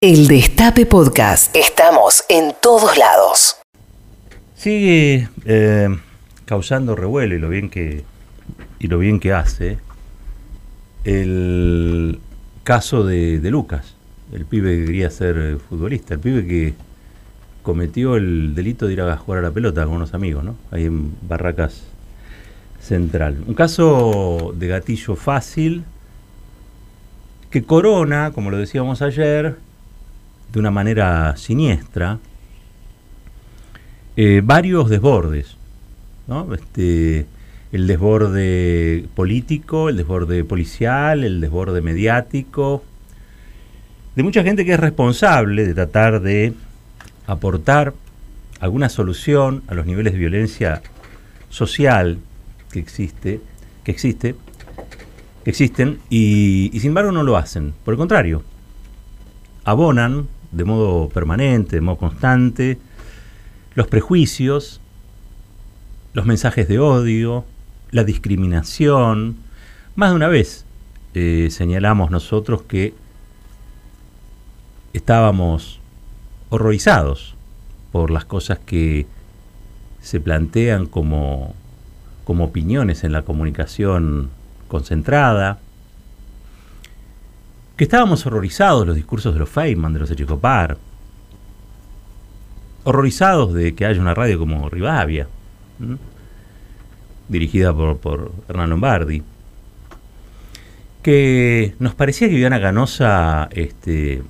El Destape Podcast. Estamos en todos lados. Sigue eh, causando revuelo y lo bien que y lo bien que hace el caso de, de Lucas, el pibe que quería ser futbolista, el pibe que cometió el delito de ir a jugar a la pelota con unos amigos, ¿no? Ahí en Barracas Central. Un caso de gatillo fácil que corona, como lo decíamos ayer, de una manera siniestra eh, varios desbordes. ¿no? Este, el desborde político, el desborde policial, el desborde mediático, de mucha gente que es responsable de tratar de aportar alguna solución a los niveles de violencia social que existe, que existe, que existen, y, y sin embargo no lo hacen. Por el contrario, abonan de modo permanente, de modo constante, los prejuicios, los mensajes de odio, la discriminación. Más de una vez eh, señalamos nosotros que estábamos horrorizados por las cosas que se plantean como, como opiniones en la comunicación concentrada, que estábamos horrorizados los discursos de los Feynman, de los Echecopar, horrorizados de que haya una radio como Rivadavia, dirigida por, por, Hernán Lombardi, que nos parecía que Viviana Ganosa este,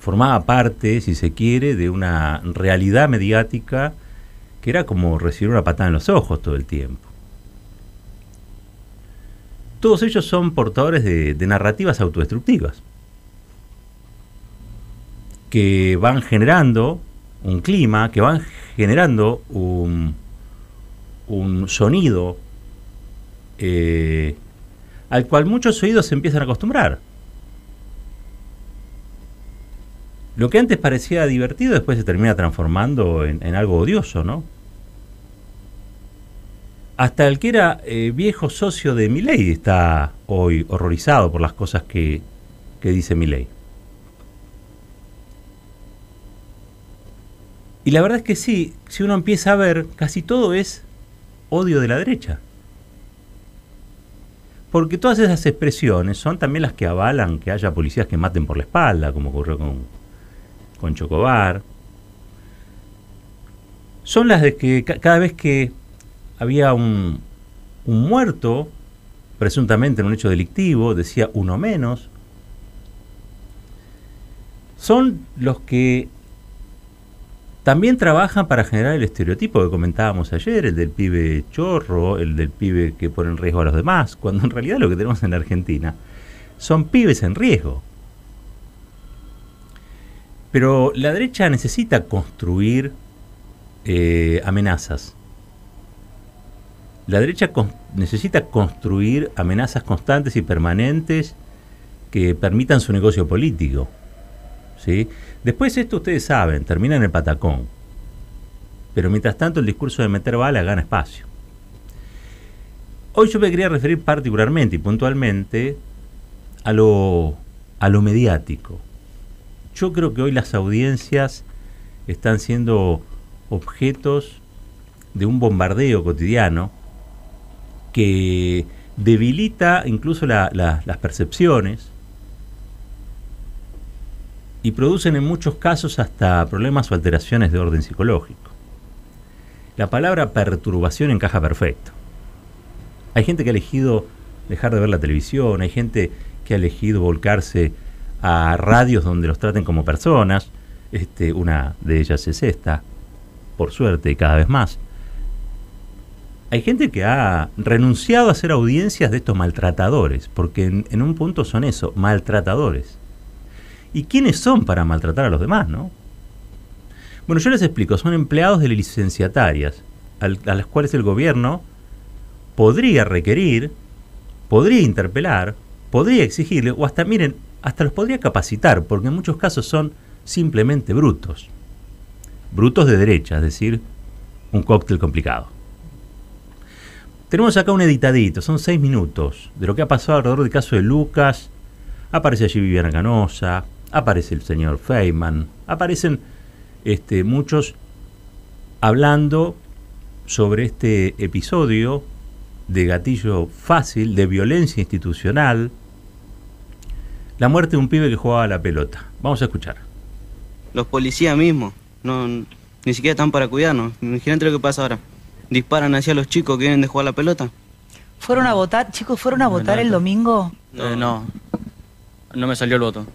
formaba parte, si se quiere, de una realidad mediática que era como recibir una patada en los ojos todo el tiempo todos ellos son portadores de, narrativas autodestructivas que van generando un clima, que van generando un, sonido eh, al cual muchos oídos se empiezan a acostumbrar. Lo que antes parecía divertido después se termina transformando en, en algo odioso, ¿no? Hasta el que era eh, viejo socio de Milei está hoy horrorizado por las cosas que, que dice Milei. Y la verdad es que sí, si uno empieza a ver, casi todo es odio de la derecha. Porque todas esas expresiones son también las que avalan que haya policías que maten por la espalda, como ocurrió con, con Chocobar. Son las de que cada vez que había un, muerto, presuntamente en un hecho delictivo, decía uno menos, son los que también trabajan para generar el estereotipo que comentábamos ayer, el del pibe chorro, el del pibe que pone en riesgo a los demás, cuando en realidad lo que tenemos en Argentina son pibes en riesgo. Pero la derecha necesita construir eh, amenazas la derecha necesita construir amenazas constantes y permanentes que permitan su negocio político. ¿sí? Después esto ustedes saben, termina en el patacón. Pero mientras tanto el discurso de meter bala gana espacio. Hoy yo me quería referir particularmente y puntualmente a lo, a lo mediático. Yo creo que hoy las audiencias están siendo objetos de un bombardeo cotidiano que debilita incluso las percepciones y producen en muchos casos hasta problemas o alteraciones de orden psicológico. La palabra perturbación encaja perfecto. Hay gente que ha elegido dejar de ver la televisión, hay gente que ha elegido volcarse a radios donde los traten como personas, este, una de ellas es esta, por suerte, cada vez más hay gente que ha renunciado a hacer audiencias de estos maltratadores, porque en, un punto son eso, maltratadores. ¿Y quiénes son para maltratar a los demás, no? Bueno, yo les explico, son empleados de licenciatarias, a las cuales el gobierno podría requerir, podría interpelar, podría exigirle, o hasta, miren, hasta los podría capacitar, porque en muchos casos son simplemente brutos. Brutos de derecha, es decir, un cóctel complicado. Tenemos acá un editadito, son seis minutos, de lo que ha pasado alrededor del caso de Lucas. Aparece allí Viviana Canosa, aparece el señor Feynman, aparecen este, muchos hablando sobre este episodio de gatillo fácil, de violencia institucional, la muerte de un pibe que jugaba la pelota. Vamos a escuchar. Los policías mismos, no, ni siquiera están para cuidarnos. Imagínate lo que pasa ahora. Disparan hacia los chicos que vienen de jugar la pelota. ¿Fueron a votar? Chicos, ¿fueron a votar el domingo? No, no, no me salió el voto.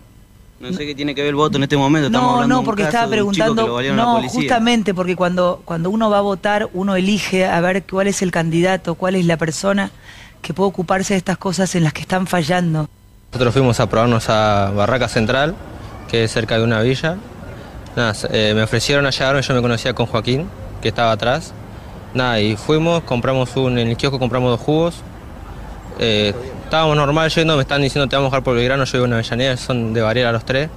No sé qué tiene que ver el voto en este momento. Estamos No, no, un porque caso estaba preguntando. No, justamente porque cuando, cuando uno va a votar, uno elige a ver cuál es el candidato, cuál es la persona que puede ocuparse de estas cosas en las que están fallando. Nosotros fuimos a probarnos a Barraca Central, que es cerca de una villa. Nada, eh, me ofrecieron a llegar, yo me conocía con Joaquín, que estaba atrás. Nada, y fuimos, compramos un, en el kiosco compramos dos jugos. Eh, estábamos normal yendo, me están diciendo te vamos a dejar por Belgrano, yo vivo en Avellaneda, son de Varela los tres.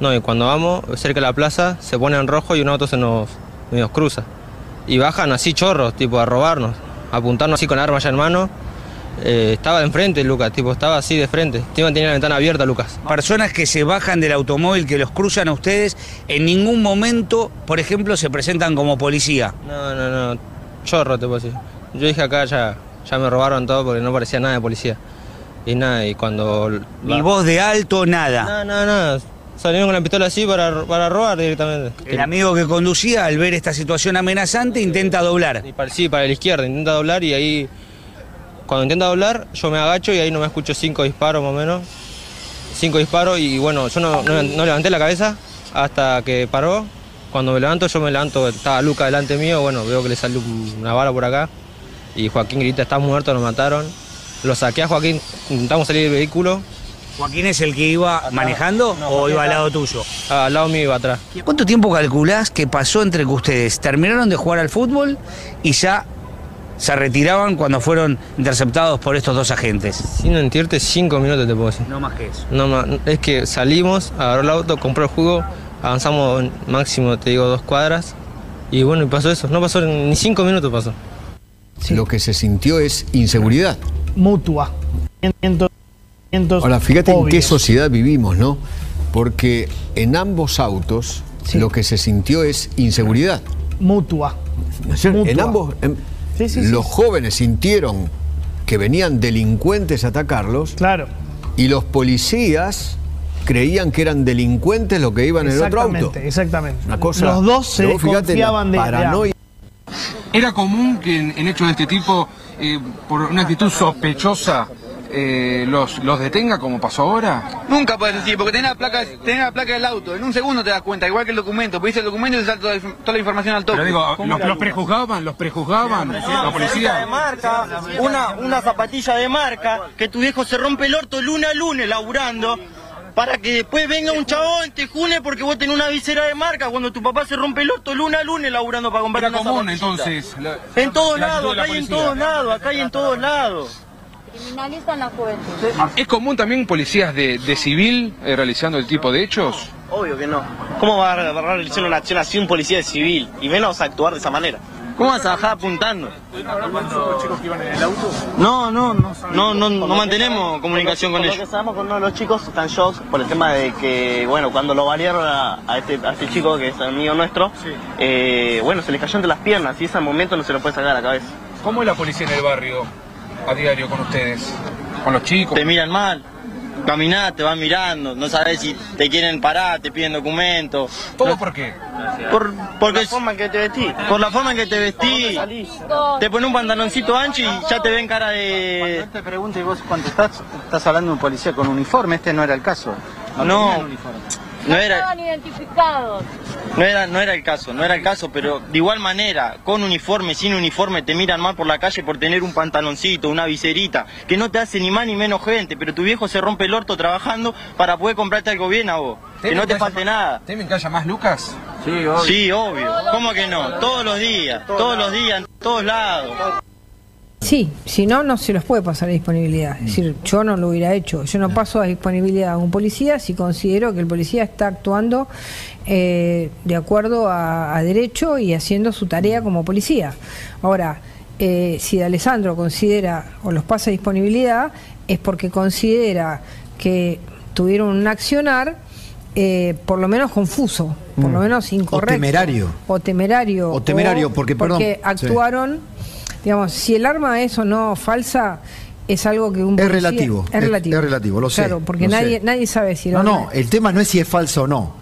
No, y cuando vamos, cerca de la plaza, se pone en rojo y un auto se nos, nos cruza. Y bajan así chorros, tipo a robarnos, a apuntarnos así con arma ya en mano. Eh, estaba de enfrente, Lucas, tipo, estaba así de frente. Encima tenía la ventana abierta, Lucas. Personas que se bajan del automóvil, que los cruzan a ustedes, en ningún momento, por ejemplo, se presentan como policía. No, no, no, chorro te puedo decir. Yo dije acá ya, ya me robaron todo porque no parecía nada de policía. Y nada, y cuando... Ni voz de alto, nada. No, no, no, salieron con la pistola así para, para robar directamente. El amigo que conducía, al ver esta situación amenazante, intenta doblar. Y para, sí, para la izquierda, intenta doblar y ahí... Cuando intenta doblar, yo me agacho y ahí no me escucho cinco disparos más o menos. Cinco disparos y bueno, yo no, no- no levanté la cabeza hasta que paró. Cuando me levanto, yo me levanto, estaba Luca delante mío, bueno, veo que le salió un- una bala por acá. Y Joaquín grita, está muerto, lo mataron. Lo saqué a Joaquín, intentamos salir del vehículo, ¿Joaquín es el que iba manejando o iba al lado tuyo? al lado mío iba atrás. ¿Cuánto tiempo calculás que pasó entre que ustedes terminaron de jugar al fútbol y ya se retiraban cuando fueron interceptados por estos dos agentes? Sin mentirte, cinco minutos te puedo decir. No más que eso. No, ma- es que salimos, agarró el auto, compró el jugo, avanzamos máximo, te digo, dos cuadras. Y bueno, y pasó eso. No pasó ni cinco minutos pasó. Lo que se sintió es inseguridad. mutua. Ahora, fíjate en qué sociedad vivimos, ¿no? Porque en ambos autos Sí. lo que se sintió es inseguridad. Mutua. Mutua. ambos, en- Sí, sí, sí. los jóvenes sintieron que venían delincuentes a atacarlos Claro. y los policías creían que eran delincuentes los que iban en el otro auto. Exactamente, exactamente. Una cosa. Los dos se fíjate la desconfiaban de, de paranoia. ¿Era común que en, en hechos de este tipo, eh, por una actitud sospechosa, eh, los, los detenga como pasó ahora? Nunca puedes decir, porque tenés la placa, tenés la placa del auto, en un segundo te das cuenta, igual que el documento, pediste el documento y te sale toda, la información al toque. Pero digo, ¿los, los prejuzgaban? ¿Los prejuzgaban? ¿La policía? marca, una, una zapatilla de marca, que tu viejo se rompe el orto lunes a lunes laburando, para que después venga un chabón, te june porque vos tenés una visera de marca, cuando tu papá se rompe el orto lunes a lunes laburando para comprar Era una común entonces. la- En todos lados, de la acá hay en todos lados, acá hay en todos lados. Criminalizan la juventud. ¿Es común también policías de, de civil eh, realizando el tipo de hechos? Obvio que no. ¿Cómo va a realizar una acción así un policía civil? Y menos actuar de esa manera. ¿Cómo vas a bajar apuntando? chicos que iban en el auto? No, no, no, no, no, no mantenemos comunicación con ellos. Lo que sabemos con uno de los chicos están shock por el tema de que, bueno, cuando lo variaron a, a este, a este chico que es amigo nuestro, eh, bueno, se le cayó entre las piernas y ese momento no se lo puede sacar a la cabeza. ¿Cómo es la policía en el barrio a diario con ustedes? ¿Con los chicos? Te miran mal. Caminás, te van mirando, no sabes si te quieren parar, te piden documentos. ¿Todo por qué? Por, porque la forma en que te vestís. Por la forma en que te vestís. Te pones un pantaloncito ancho y ya te ven cara de... te pregunto y vos contestás, estás hablando de un policía con uniforme, este no era el caso. No, no era, Estaban identificados. no era, no era el caso, no era el caso, pero de igual manera, con uniforme, sin uniforme, te miran mal por la calle por tener un pantaloncito, una viserita, que no te hace ni más ni menos gente, pero tu viejo se rompe el orto trabajando para poder comprarte algo bien a vos, que no te falte nada. ¿Temen que haya más Lucas? Sí, obvio. ¿Cómo que no? Todos los días, todos los días, en todos lados. Sí, si no, no se los puede pasar a disponibilidad. Es decir, yo no lo hubiera hecho. Yo no paso a disponibilidad a un policía si considero que el policía está actuando eh, de acuerdo a, a derecho y haciendo su tarea como policía. Ahora, eh, si Alessandro considera o los pasa a disponibilidad, es porque considera que tuvieron un accionar eh, por lo menos confuso, por lo Mm. menos incorrecto. O temerario. O temerario. O temerario, porque, perdón, Porque sí. Digamos, si el arma es o no falsa, es algo que un Es relativo. Es relativo. Es relativo, lo sé. Claro, porque nadie, sé. nadie sabe si el No, arma no, el tema no es si es falso o no.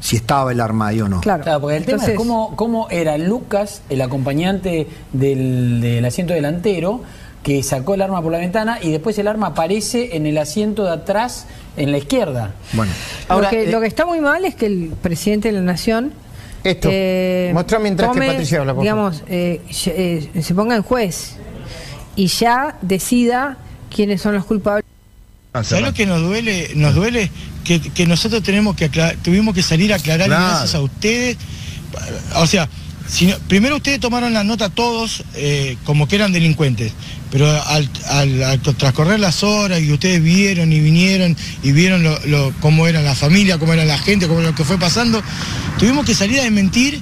Si estaba el arma ahí o no. Claro. porque el tema es cómo, cómo era Lucas, el acompañante del, del asiento delantero, que sacó el arma por la ventana y después el arma aparece en el asiento de atrás, en la izquierda. Bueno, lo, que, lo que está muy mal es que el presidente de la nación Esto. Mostrá mientras que Patricia habla, por digamos, eh, eh, se ponga en juez y ya decida quiénes son los culpables. ¿Sabes lo que nos duele? Nos duele que, que nosotros tenemos que aclarar- tuvimos que salir a aclarar Claro. gracias a ustedes. O sea, si no- primero ustedes tomaron la nota todos eh, como que eran delincuentes, pero al, al- al transcorrer las horas y ustedes vieron y vinieron y vieron lo, lo- cómo era la familia, cómo era la gente, cómo era lo que fue pasando, tuvimos que salir a desmentir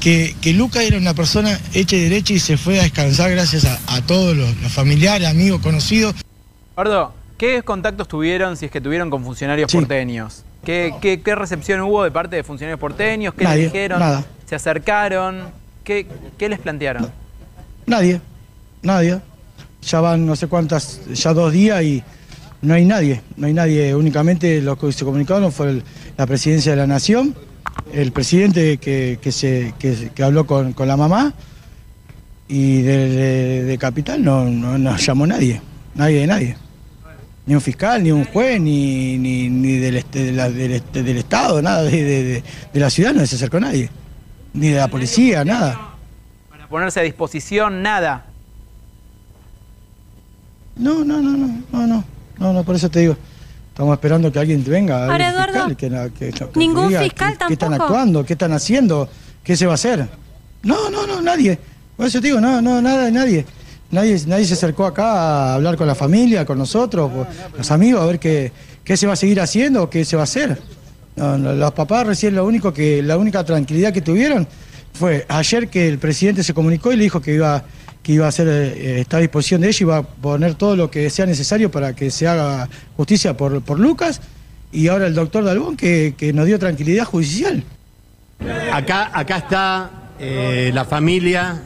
que, que Luca era una persona hecha y derecha y se fue a descansar gracias a, a todos los, los familiares, amigos, conocidos. Eduardo, ¿qué contactos tuvieron, si es que tuvieron, con funcionarios porteños? ¿Qué, qué, qué recepción hubo de parte de funcionarios porteños? ¿Qué Nadie, les dijeron? nada. ¿Se acercaron? ¿Qué, qué les plantearon? Nadie, nadie. Ya van no sé cuántas, ya dos días y no hay nadie, no hay nadie. Únicamente los que se comunicaron fue la presidencia de la nación, el presidente que, que se, que, habló con, con la mamá y de, de- Capital no, no, no llamó nadie, nadie de nadie. Ni un fiscal, ni un juez, ni, ni, ni del, este- de la- del, este- del Estado, nada, de la ciudad no se acercó nadie. Ni de la policía, nada. Para ponerse a disposición, nada. No, no, no, no, no, no, no, no, por eso te digo. Estamos esperando que alguien venga. Ahora, Eduardo, fiscal, que que- que ningún diga fiscal qué, qué están tampoco. actuando, qué están haciendo, qué se va a hacer. No, no, no, nadie. Por eso te digo, no, no, nada nadie. Nadie, nadie se acercó acá a hablar con la familia, con nosotros, con los amigos, a ver qué, qué se va a seguir haciendo, qué se va a hacer. No, no, los papás recién lo único que, la única tranquilidad que tuvieron fue ayer que el presidente se comunicó y le dijo que iba, que iba a hacer, eh, está a disposición de ellos y iba a poner todo lo que sea necesario para que se haga justicia por, por Lucas. Y ahora el doctor Dalbón que, que nos dio tranquilidad judicial. Acá, acá está eh, la familia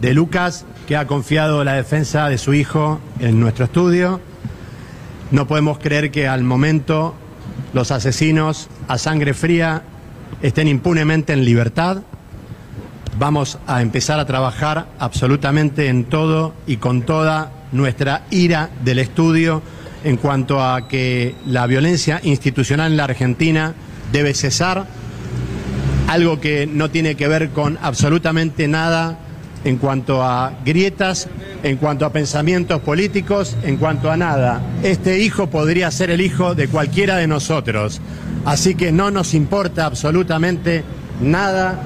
de Lucas que ha confiado la defensa de su hijo en nuestro estudio. No podemos creer que al momento los asesinos a sangre fría estén impunemente en libertad. Vamos a empezar a trabajar absolutamente en todo y con toda nuestra ira del estudio en cuanto a que la violencia institucional en la Argentina debe cesar algo que no tiene que ver con absolutamente nada en cuanto a grietas, en cuanto a pensamientos políticos, en cuanto a nada. Este hijo podría ser el hijo de cualquiera de nosotros. Así que no nos importa absolutamente nada.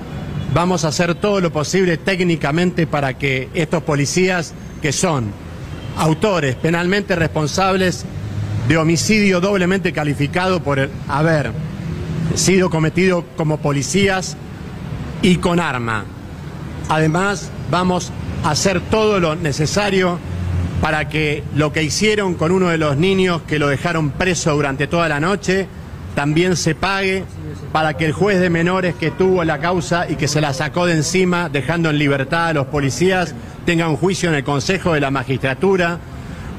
Vamos a hacer todo lo posible técnicamente para que estos policías, que son autores penalmente responsables de homicidio doblemente calificado por haber sido cometido como policías y con arma. Además, vamos a hacer todo lo necesario para que lo que hicieron con uno de los niños que lo dejaron preso durante toda la noche también se pague para que el juez de menores que tuvo la causa y que se la sacó de encima dejando en libertad a los policías tenga un juicio en el Consejo de la Magistratura.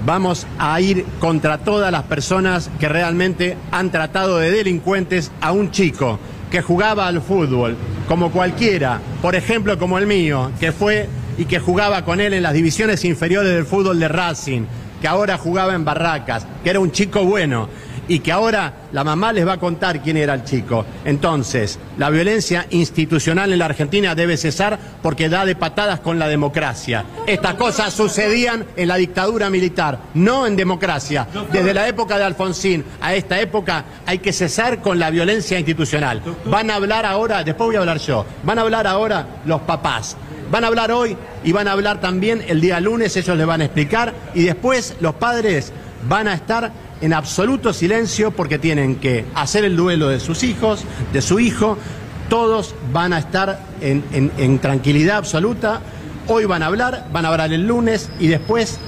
Vamos a ir contra todas las personas que realmente han tratado de delincuentes a un chico que jugaba al fútbol, como cualquiera, por ejemplo como el mío, que fue y que jugaba con él en las divisiones inferiores del fútbol de Racing, que ahora jugaba en Barracas, que era un chico bueno y que ahora la mamá les va a contar quién era el chico. Entonces, la violencia institucional en la Argentina debe cesar porque da de patadas con la democracia. Estas cosas sucedían en la dictadura militar, no en democracia. Desde la época de Alfonsín a esta época hay que cesar con la violencia institucional. Van a hablar ahora, después voy a hablar yo, van a hablar ahora los papás. Van a hablar hoy y van a hablar también el día lunes, ellos les van a explicar, y después los padres van a estar en absoluto silencio porque tienen que hacer el duelo de sus hijos, de su hijo, todos van a estar en, tranquilidad absoluta, hoy van a hablar, van a hablar el lunes y después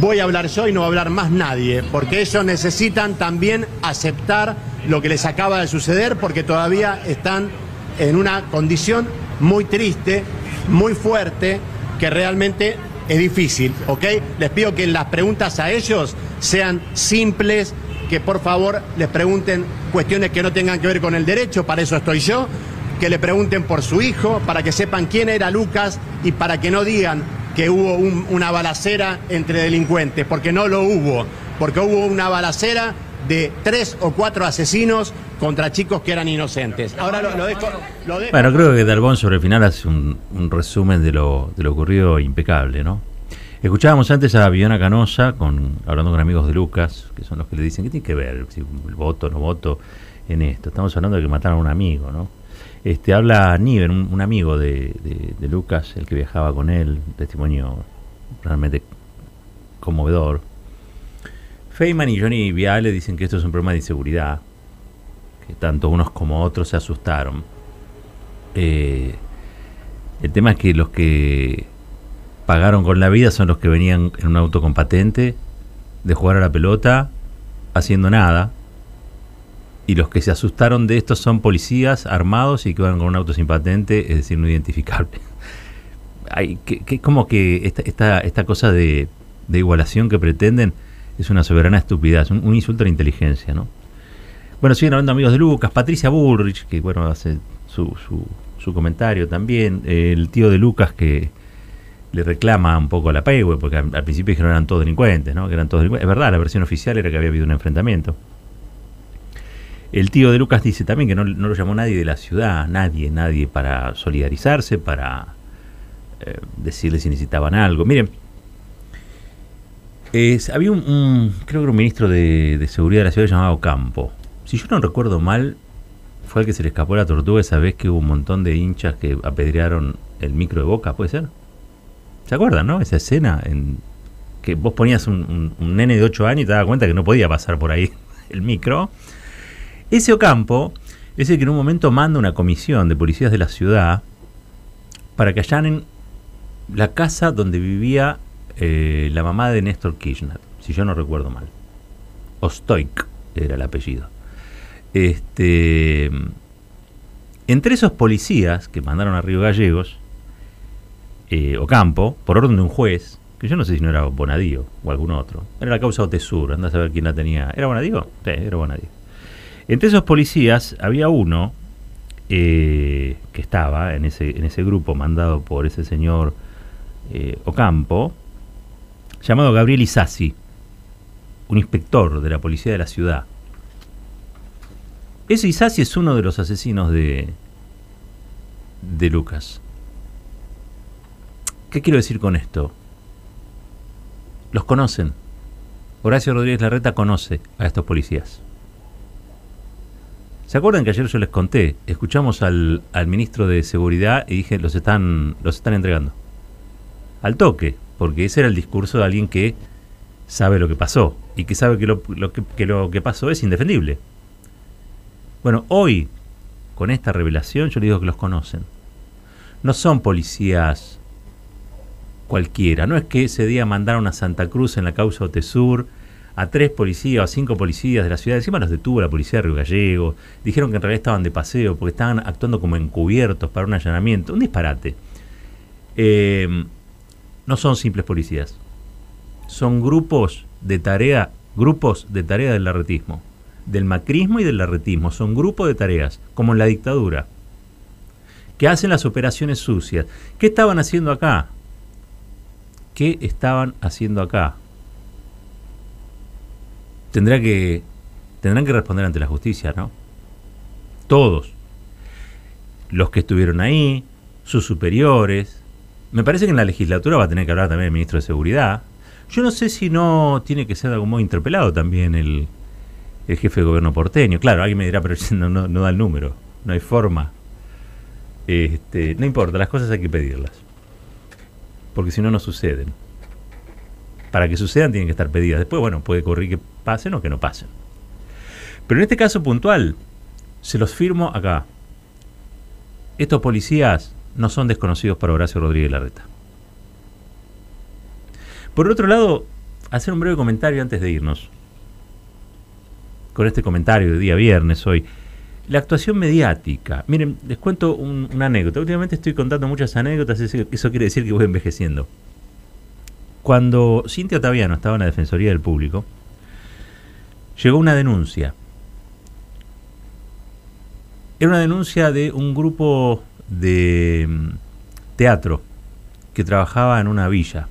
voy a hablar yo y no va a hablar más nadie, porque ellos necesitan también aceptar lo que les acaba de suceder porque todavía están en una condición muy triste, muy fuerte, que realmente es difícil, ¿ok? Les pido que las preguntas a ellos sean simples, que por favor les pregunten cuestiones que no tengan que ver con el derecho, para eso estoy yo, que le pregunten por su hijo, para que sepan quién era Lucas y para que no digan que hubo un- una balacera entre delincuentes, porque no lo hubo, porque hubo una balacera de tres o cuatro asesinos contra chicos que eran inocentes. Ahora lo, dejo, lo dejo- Bueno, creo que Dalbón sobre el final hace un, resumen de lo, de lo ocurrido impecable, ¿no? Escuchábamos antes a Viviana Canosa con, hablando con amigos de Lucas, que son los que le dicen, ¿qué tiene que ver si voto o no voto en esto? Estamos hablando de que mataron a un amigo, ¿no? Este, habla Niven, un, amigo de, de- de Lucas, el que viajaba con él, testimonio realmente conmovedor. Feynman y Johnny Viale dicen que esto es un problema de inseguridad, que tanto unos como otros se asustaron. Eh, el tema es que los que pagaron con la vida son los que venían en un auto con patente de jugar a la pelota haciendo nada. Y los que se asustaron de esto son policías armados y que van con un auto sin patente, es decir, no identificable. Hay, que, que- como que esta, esta, esta cosa de, de igualación que pretenden es una soberana estupidez, un, un insulto a la inteligencia, ¿no? Bueno, siguen hablando amigos de Lucas, Patricia Bullrich, que bueno, hace su, su, su comentario también, el tío de Lucas que le reclama un poco a la Paywe, porque al, al principio dijeron que eran todos delincuentes, ¿no? Que eran todos delincuentes. Es verdad, la versión oficial era que había habido un enfrentamiento. El tío de Lucas dice también que no, no lo llamó nadie de la ciudad, nadie, nadie para solidarizarse, para eh, decirle si necesitaban algo. Miren, es- había un, creo que un ministro de, seguridad de la ciudad llamado Campo. Si yo no recuerdo mal, fue el que se le escapó la tortuga esa vez que hubo un montón de hinchas que apedrearon el micro de Boca, ¿puede ser? ¿Se acuerdan, no? Esa escena en que vos ponías un nene de 8 años y te dabas cuenta que no podía pasar por ahí el micro. Ese Ocampo es el que en un momento manda una comisión de policías de la ciudad para que allanen la casa donde vivía eh, la mamá de Néstor Kirchner, si yo no recuerdo mal. Ostoik era el apellido. Este, entre esos policías que mandaron a Río Gallegos, eh, Ocampo, por orden de un juez, que yo no sé si no era Bonadío o algún otro, era la causa Otesur, anda a saber quién la tenía. ¿Era Bonadío? Sí, era Bonadío. Entre esos policías había uno eh, que estaba en ese, en ese grupo mandado por ese señor eh, Ocampo, llamado Gabriel Isasi, un inspector de la policía de la ciudad. Ese Isasi es uno de los asesinos de, de Lucas. ¿Qué quiero decir con esto? Los conocen. Horacio Rodríguez Larreta conoce a estos policías. ¿Se acuerdan que ayer yo les conté? Escuchamos al, al ministro de Seguridad y dije, los están, los están entregando. Al toque, porque ese era el discurso de alguien que sabe lo que pasó y que sabe que lo, que, pasó es indefendible. Bueno, hoy, con esta revelación, yo les digo que los conocen. No son policías cualquiera. No es que ese día mandaron a Santa Cruz en la causa Otesur a tres policías o a cinco policías de la ciudad. Encima los detuvo la policía de Río Gallego. Dijeron que en realidad estaban de paseo porque estaban actuando como encubiertos para un allanamiento. Un disparate. Eh, no son simples policías. Son grupos de tarea, grupos de tarea del larretismo. Del macrismo y del larretismo. Son grupos de tareas, como en la dictadura. Que hacen las operaciones sucias. ¿Qué estaban haciendo acá? ¿Qué estaban haciendo acá? Tendrá que, tendrán que responder ante la justicia, ¿no? Todos. Los que estuvieron ahí, sus superiores. Me parece que en la legislatura va a tener que hablar también el ministro de Seguridad. Yo no sé si no tiene que ser de algún modo interpelado también el, el jefe de gobierno porteño. Claro, alguien me dirá, pero no, da el número. No hay forma. Este, no importa, las cosas hay que pedirlas porque si no, no suceden. Para que sucedan tienen que estar pedidas. Después, bueno, puede ocurrir que pasen o que no pasen. Pero en este caso puntual, se los firmo acá. Estos policías no son desconocidos para Horacio Rodríguez Larreta. Por otro lado, hacer un breve comentario antes de irnos. con este comentario de día viernes hoy. La actuación mediática. Miren, les cuento un- una anécdota. Últimamente estoy contando muchas anécdotas, eso eso quiere decir que voy envejeciendo. Cuando Cintia Otaviano estaba en la Defensoría del Público, llegó una denuncia. Era una denuncia de un grupo de mm, teatro que trabajaba en una villa.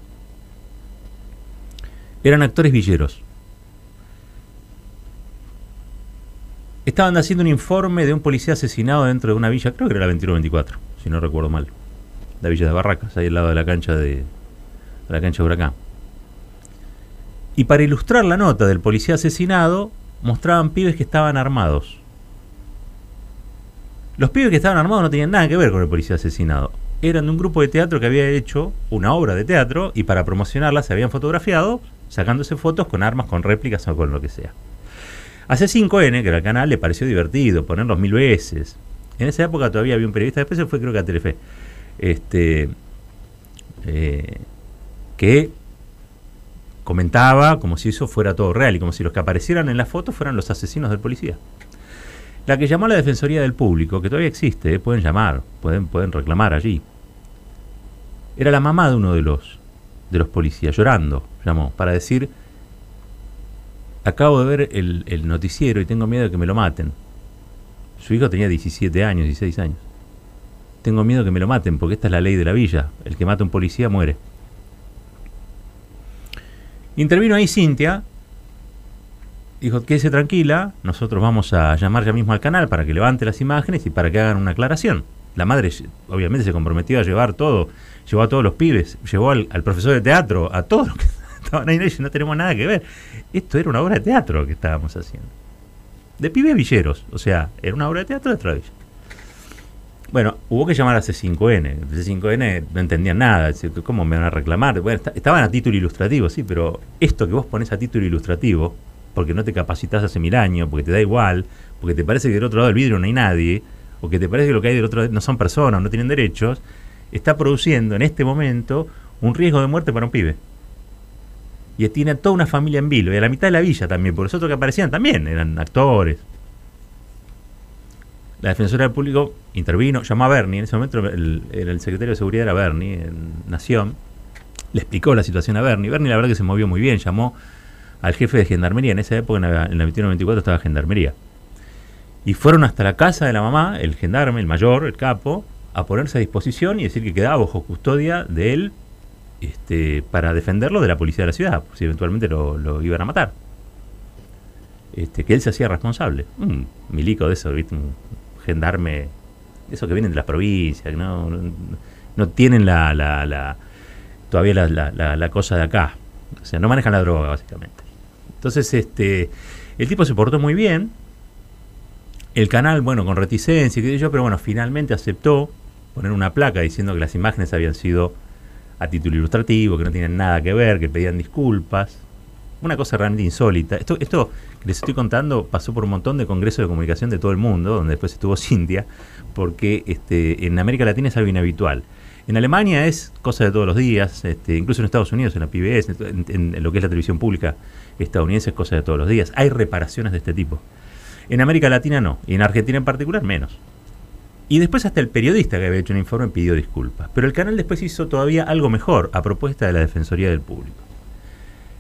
Eran actores villeros. Estaban haciendo un informe de un policía asesinado dentro de una villa, creo que era la 2124, si no recuerdo mal. La villa de Barracas, ahí al lado de la cancha de, de la cancha de Huracán. Y para ilustrar la nota del policía asesinado, mostraban pibes que estaban armados. Los pibes que estaban armados no tenían nada que ver con el policía asesinado. Eran de un grupo de teatro que había hecho una obra de teatro y para promocionarla se habían fotografiado sacándose fotos con armas, con réplicas o con lo que sea. A C5N, que era el canal, le pareció divertido ponerlos mil veces. En esa época todavía había un periodista, después se fue creo que a Telefe, este, eh, que comentaba como si eso fuera todo real y como si los que aparecieran en la foto fueran los asesinos del policía. La que llamó a la Defensoría del Público, que todavía existe, eh, pueden llamar, pueden, pueden reclamar allí. Era la mamá de uno de los, de los policías, llorando, llamó, para decir, acabo de ver el, noticiero y tengo miedo de que me lo maten. Su hijo tenía 17 años, 16 años. Tengo miedo que me lo maten, porque esta es la ley de la villa. El que mata a un policía muere. Intervino ahí Cintia, dijo, quédese tranquila, nosotros vamos a llamar ya mismo al canal para que levante las imágenes y para que hagan una aclaración. La madre obviamente se comprometió a llevar todo, llevó a todos los pibes, llevó al, profesor de teatro, a todos los que estaban ahí, no tenemos nada que ver. Esto era una obra de teatro que estábamos haciendo. De pibes villeros, o sea, era una obra de teatro de otra villa. Bueno, hubo que llamar a C5N. C5N no entendían nada. ¿Cómo me van a reclamar? Bueno, estaban a título ilustrativo, sí, pero esto que vos pones a título ilustrativo, porque no te capacitas hace mil años, porque te da igual, porque te parece que del otro lado del vidrio no hay nadie, o que te parece que lo que hay del otro lado no son personas, no tienen derechos, está produciendo en este momento un riesgo de muerte para un pibe. Y tiene a toda una familia en vilo, y a la mitad de la villa también, porque los otros que aparecían también eran actores. La defensora del público intervino, llamó a Bernie, en ese momento el, secretario de seguridad era Bernie, en Nación, le explicó la situación a Bernie. Bernie la verdad que se movió muy bien, llamó al jefe de gendarmería, en esa época en la, en la 2194 estaba gendarmería. Y fueron hasta la casa de la mamá, el gendarme, el mayor, el capo, a ponerse a disposición y decir que quedaba bajo custodia de él este, para defenderlo de la policía de la ciudad, si eventualmente lo, iban a matar. Este, que él se hacía responsable. Un milico de eso, ¿viste? un gendarme, de esos que vienen de las provincias, que no, no, tienen la, la, la- todavía la cosa de acá. O sea, no manejan la droga, básicamente. Entonces, este, el tipo se portó muy bien. El canal, bueno, con reticencia, qué sé yo, pero bueno, finalmente aceptó poner una placa diciendo que las imágenes habían sido a título ilustrativo, que no tienen nada que ver, que pedían disculpas. Una cosa realmente insólita. Esto, esto que les estoy contando pasó por un montón de congresos de comunicación de todo el mundo, donde después estuvo Cintia, porque este, en América Latina es algo inhabitual. En Alemania es cosa de todos los días, este, incluso en Estados Unidos, en la PBS, en, lo que es la televisión pública estadounidense es cosa de todos los días. Hay reparaciones de este tipo. En América Latina no, y en Argentina en particular menos. Y después hasta el periodista que había hecho un informe pidió disculpas. Pero el canal después hizo todavía algo mejor, a propuesta de la Defensoría del Público.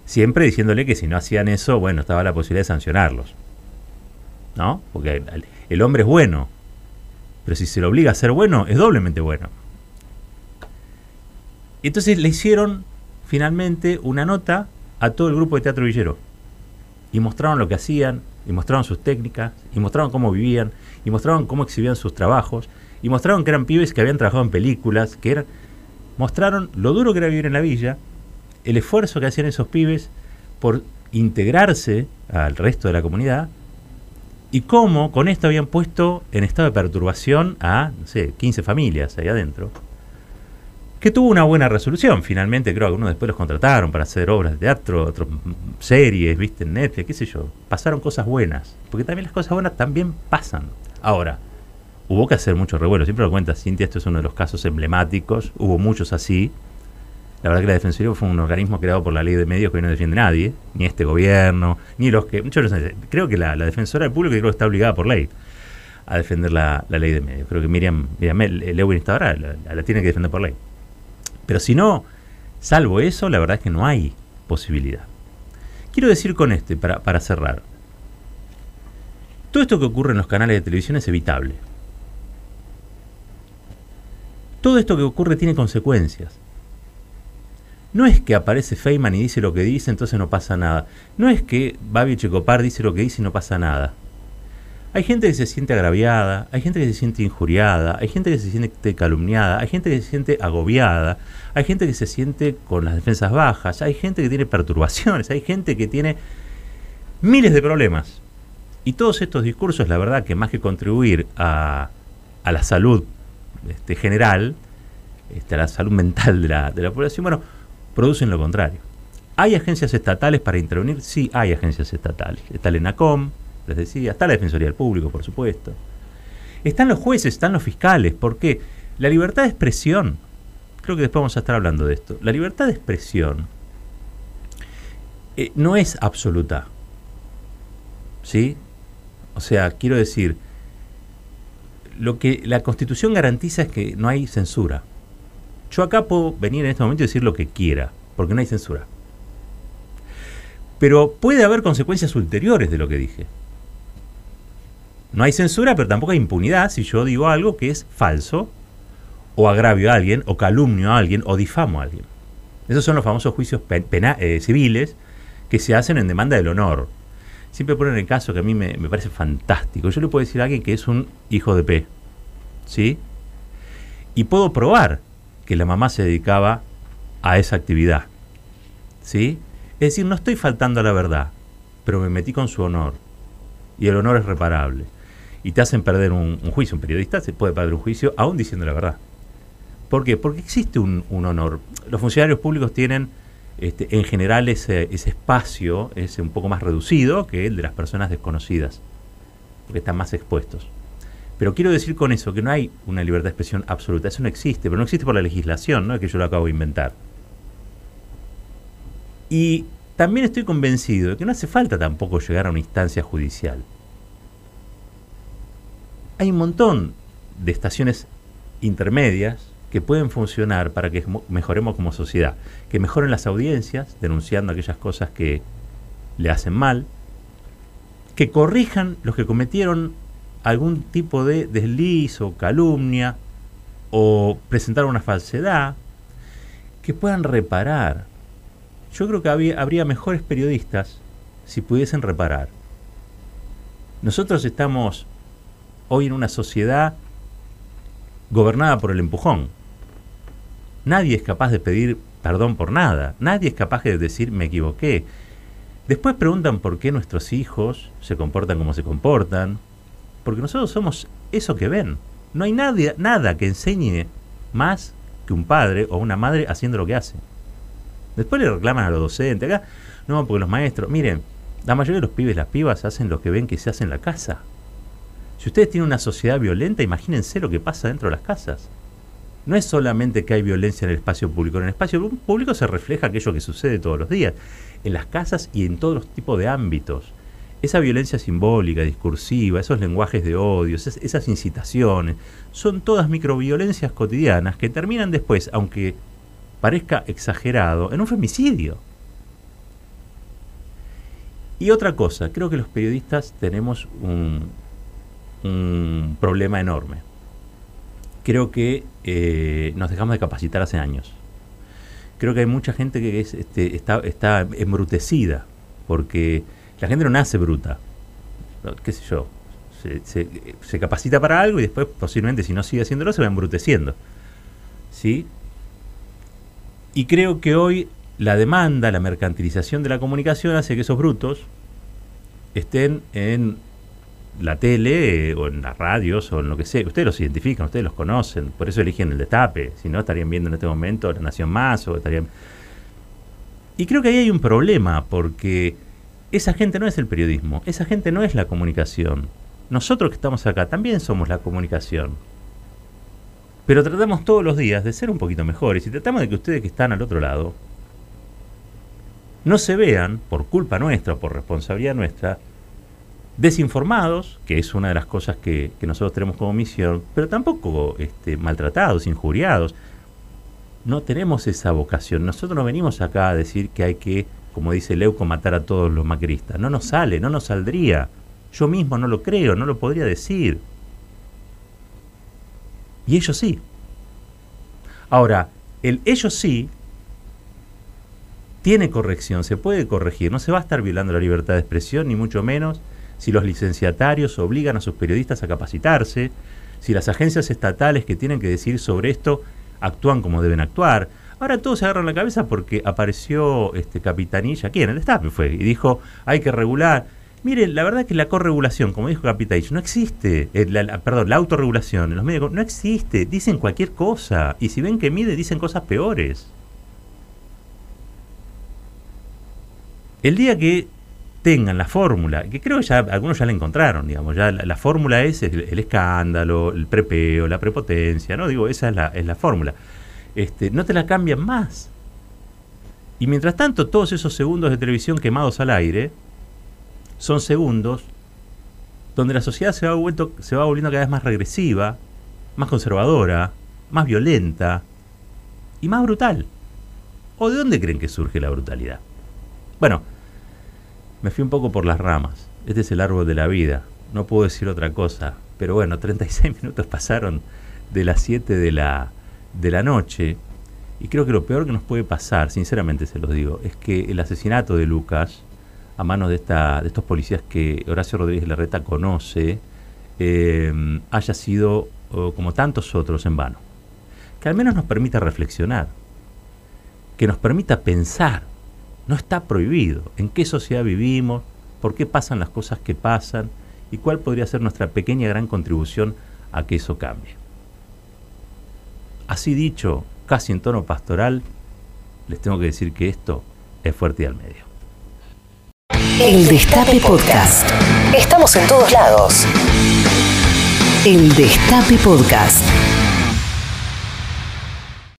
Siempre diciéndole que si no hacían eso, bueno, estaba la posibilidad de sancionarlos. ¿No? Porque el, el hombre es bueno. Pero si se lo obliga a ser bueno, es doblemente bueno. Y entonces le hicieron finalmente una nota a todo el grupo de Teatro Villero. Y mostraron lo que hacían, y mostraron sus técnicas, y mostraron cómo vivían, y mostraron cómo exhibían sus trabajos, y mostraron que eran pibes que habían trabajado en películas, que eran, mostraron lo duro que era vivir en la villa, el esfuerzo que hacían esos pibes por integrarse al resto de la comunidad, y cómo con esto habían puesto en estado de perturbación a, no sé, 15 familias ahí adentro, que tuvo una buena resolución. Finalmente, creo que algunos después los contrataron para hacer obras de teatro, otros mm, series, viste, en Netflix, qué sé yo. Pasaron cosas buenas, porque también las cosas buenas también pasan. Ahora, hubo que hacer mucho revuelo, siempre lo cuenta Cintia, esto es uno de los casos emblemáticos, hubo muchos así. La verdad que la Defensoría fue un organismo creado por la ley de medios que hoy no defiende nadie, ni este gobierno, ni los que... Muchos creo que la, Defensora del Público creo que está obligada por ley a defender la, ley de medios. Creo que Miriam, Miriam Lewin está ahora, la tiene que defender por ley. Pero si no, salvo eso, la verdad es que no hay posibilidad. Quiero decir con este, para, para cerrar, todo esto que ocurre en los canales de televisión es evitable. Todo esto que ocurre tiene consecuencias. No es que aparece Feynman y dice lo que dice, entonces no pasa nada. No es que Babi Checopar dice lo que dice y no pasa nada. Hay gente que se siente agraviada, hay gente que se siente injuriada, hay gente que se siente calumniada, hay gente que se siente agobiada, hay gente que se siente con las defensas bajas, hay gente que tiene perturbaciones, hay gente que tiene miles de problemas. Y todos estos discursos, la verdad que más que contribuir a, la salud este, general, este, a la salud mental de la, de la población, bueno, producen lo contrario. ¿Hay agencias estatales para intervenir? Sí, hay agencias estatales. Está el ENACOM, les decía, está la Defensoría del Público, por supuesto. Están los jueces, están los fiscales, porque la libertad de expresión, creo que después vamos a estar hablando de esto, la libertad de expresión eh, no es absoluta. ¿Sí? O sea, quiero decir, lo que la Constitución garantiza es que no hay censura. Yo acá puedo venir en este momento y decir lo que quiera, porque no hay censura. Pero puede haber consecuencias ulteriores de lo que dije. No hay censura, pero tampoco hay impunidad si yo digo algo que es falso, o agravio a alguien, o calumnio a alguien, o difamo a alguien. Esos son los famosos juicios eh, civiles que se hacen en demanda del honor. Siempre ponen el caso que a mí me, me, parece fantástico. Yo le puedo decir a alguien que es un hijo de P. ¿Sí? Y puedo probar que la mamá se dedicaba a esa actividad. ¿Sí? Es decir, no estoy faltando a la verdad, pero me metí con su honor. Y el honor es reparable. Y te hacen perder un, juicio. Un periodista se puede perder un juicio aún diciendo la verdad. ¿Por qué? Porque existe un, honor. Los funcionarios públicos tienen este, en general ese, ese espacio, es un poco más reducido que el de las personas desconocidas, porque están más expuestos. Pero quiero decir con eso que no hay una libertad de expresión absoluta, eso no existe, pero no existe por la legislación, no que yo lo acabo de inventar. Y también estoy convencido de que no hace falta tampoco llegar a una instancia judicial. Hay un montón de estaciones intermedias que pueden funcionar para que mejoremos como sociedad, que mejoren las audiencias, denunciando aquellas cosas que le hacen mal, que corrijan los que cometieron algún tipo de desliz o calumnia o presentar una falsedad, que puedan reparar. Yo creo que habría mejores periodistas si pudiesen reparar. Nosotros estamos hoy en una sociedad gobernada por el empujón. Nadie es capaz de pedir perdón por nada. Nadie es capaz de decir me equivoqué. Después preguntan por qué nuestros hijos se comportan como se comportan, porque nosotros somos eso que ven. No hay nadie, nada que enseñe más que un padre o una madre haciendo lo que hace. Después le reclaman a los docentes. Acá, no, porque los maestros, miren, la mayoría de los pibes, las pibas hacen lo que ven que se hace en la casa. Si ustedes tienen una sociedad violenta, imagínense lo que pasa dentro de las casas. No es solamente que hay violencia en el espacio público, en el espacio público se refleja aquello que sucede todos los días, en las casas y en todos los tipos de ámbitos esa violencia simbólica, discursiva, esos lenguajes de odio, esas incitaciones, son todas microviolencias cotidianas que terminan después, aunque parezca exagerado, en un femicidio. Y otra cosa, creo que los periodistas tenemos un, problema enorme. Creo que eh, nos dejamos de capacitar hace años. Creo que hay mucha gente que este, está, embrutecida porque la gente no nace bruta. ¿Qué sé yo? Se, capacita para algo y después posiblemente si no sigue haciéndolo se va embruteciendo. ¿Sí? Y creo que hoy la demanda, la mercantilización de la comunicación hace que esos brutos estén en la tele eh, o en las radios o en lo que sea. Ustedes los identifican, ustedes los conocen, por eso eligen el destape. Si no, estarían viendo en este momento La Nación Más o estarían... Y creo que ahí hay un problema porque esa gente no es el periodismo, esa gente no es la comunicación. Nosotros que estamos acá también somos la comunicación. Pero tratamos todos los días de ser un poquito mejores y tratamos de que ustedes que están al otro lado no se vean, por culpa nuestra, por responsabilidad nuestra, desinformados, que es una de las cosas que, que nosotros tenemos como misión, pero tampoco este, maltratados, injuriados. No tenemos esa vocación. Nosotros no venimos acá a decir que hay que, como dice Leuco, matar a todos los macristas. No nos sale, no nos saldría. Yo mismo no lo creo, no lo podría decir. Y ellos sí. Ahora, el ellos sí tiene corrección, se puede corregir, no se va a estar violando la libertad de expresión, ni mucho menos si los licenciatarios obligan a sus periodistas a capacitarse, si las agencias estatales que tienen que decir sobre esto actúan como deben actuar. Ahora todos se agarran la cabeza porque apareció este Capitanilla, aquí en el destape fue, y dijo, hay que regular. Miren, la verdad es que la corregulación, como dijo Capitanilla, no existe. Eh, perdón, la autorregulación en los medios no existe. Dicen cualquier cosa. Y si ven que mide, dicen cosas peores. El día que tengan la fórmula, que creo que ya algunos ya la encontraron, digamos, ya la, fórmula es el, escándalo, el prepeo, la prepotencia, ¿no? Digo, esa es la, es la fórmula. Este, no te la cambian más. Y mientras tanto, todos esos segundos de televisión quemados al aire son segundos donde la sociedad se va, vuelto, se va volviendo cada vez más regresiva, más conservadora, más violenta y más brutal. ¿O de dónde creen que surge la brutalidad? Bueno, me fui un poco por las ramas. Este es el árbol de la vida. No puedo decir otra cosa. Pero bueno, 36 minutos pasaron de las 7 de la, de la noche. Y creo que lo peor que nos puede pasar, sinceramente se los digo, es que el asesinato de Lucas, a manos de, esta, de estos policías que Horacio Rodríguez Larreta conoce, eh, haya sido, como tantos otros, en vano. Que al menos nos permita reflexionar, que nos permita pensar no está prohibido. ¿En qué sociedad vivimos? ¿Por qué pasan las cosas que pasan? ¿Y cuál podría ser nuestra pequeña gran contribución a que eso cambie? Así dicho, casi en tono pastoral, les tengo que decir que esto es fuerte y al medio. El Destape Podcast. Estamos en todos lados. El Destape Podcast.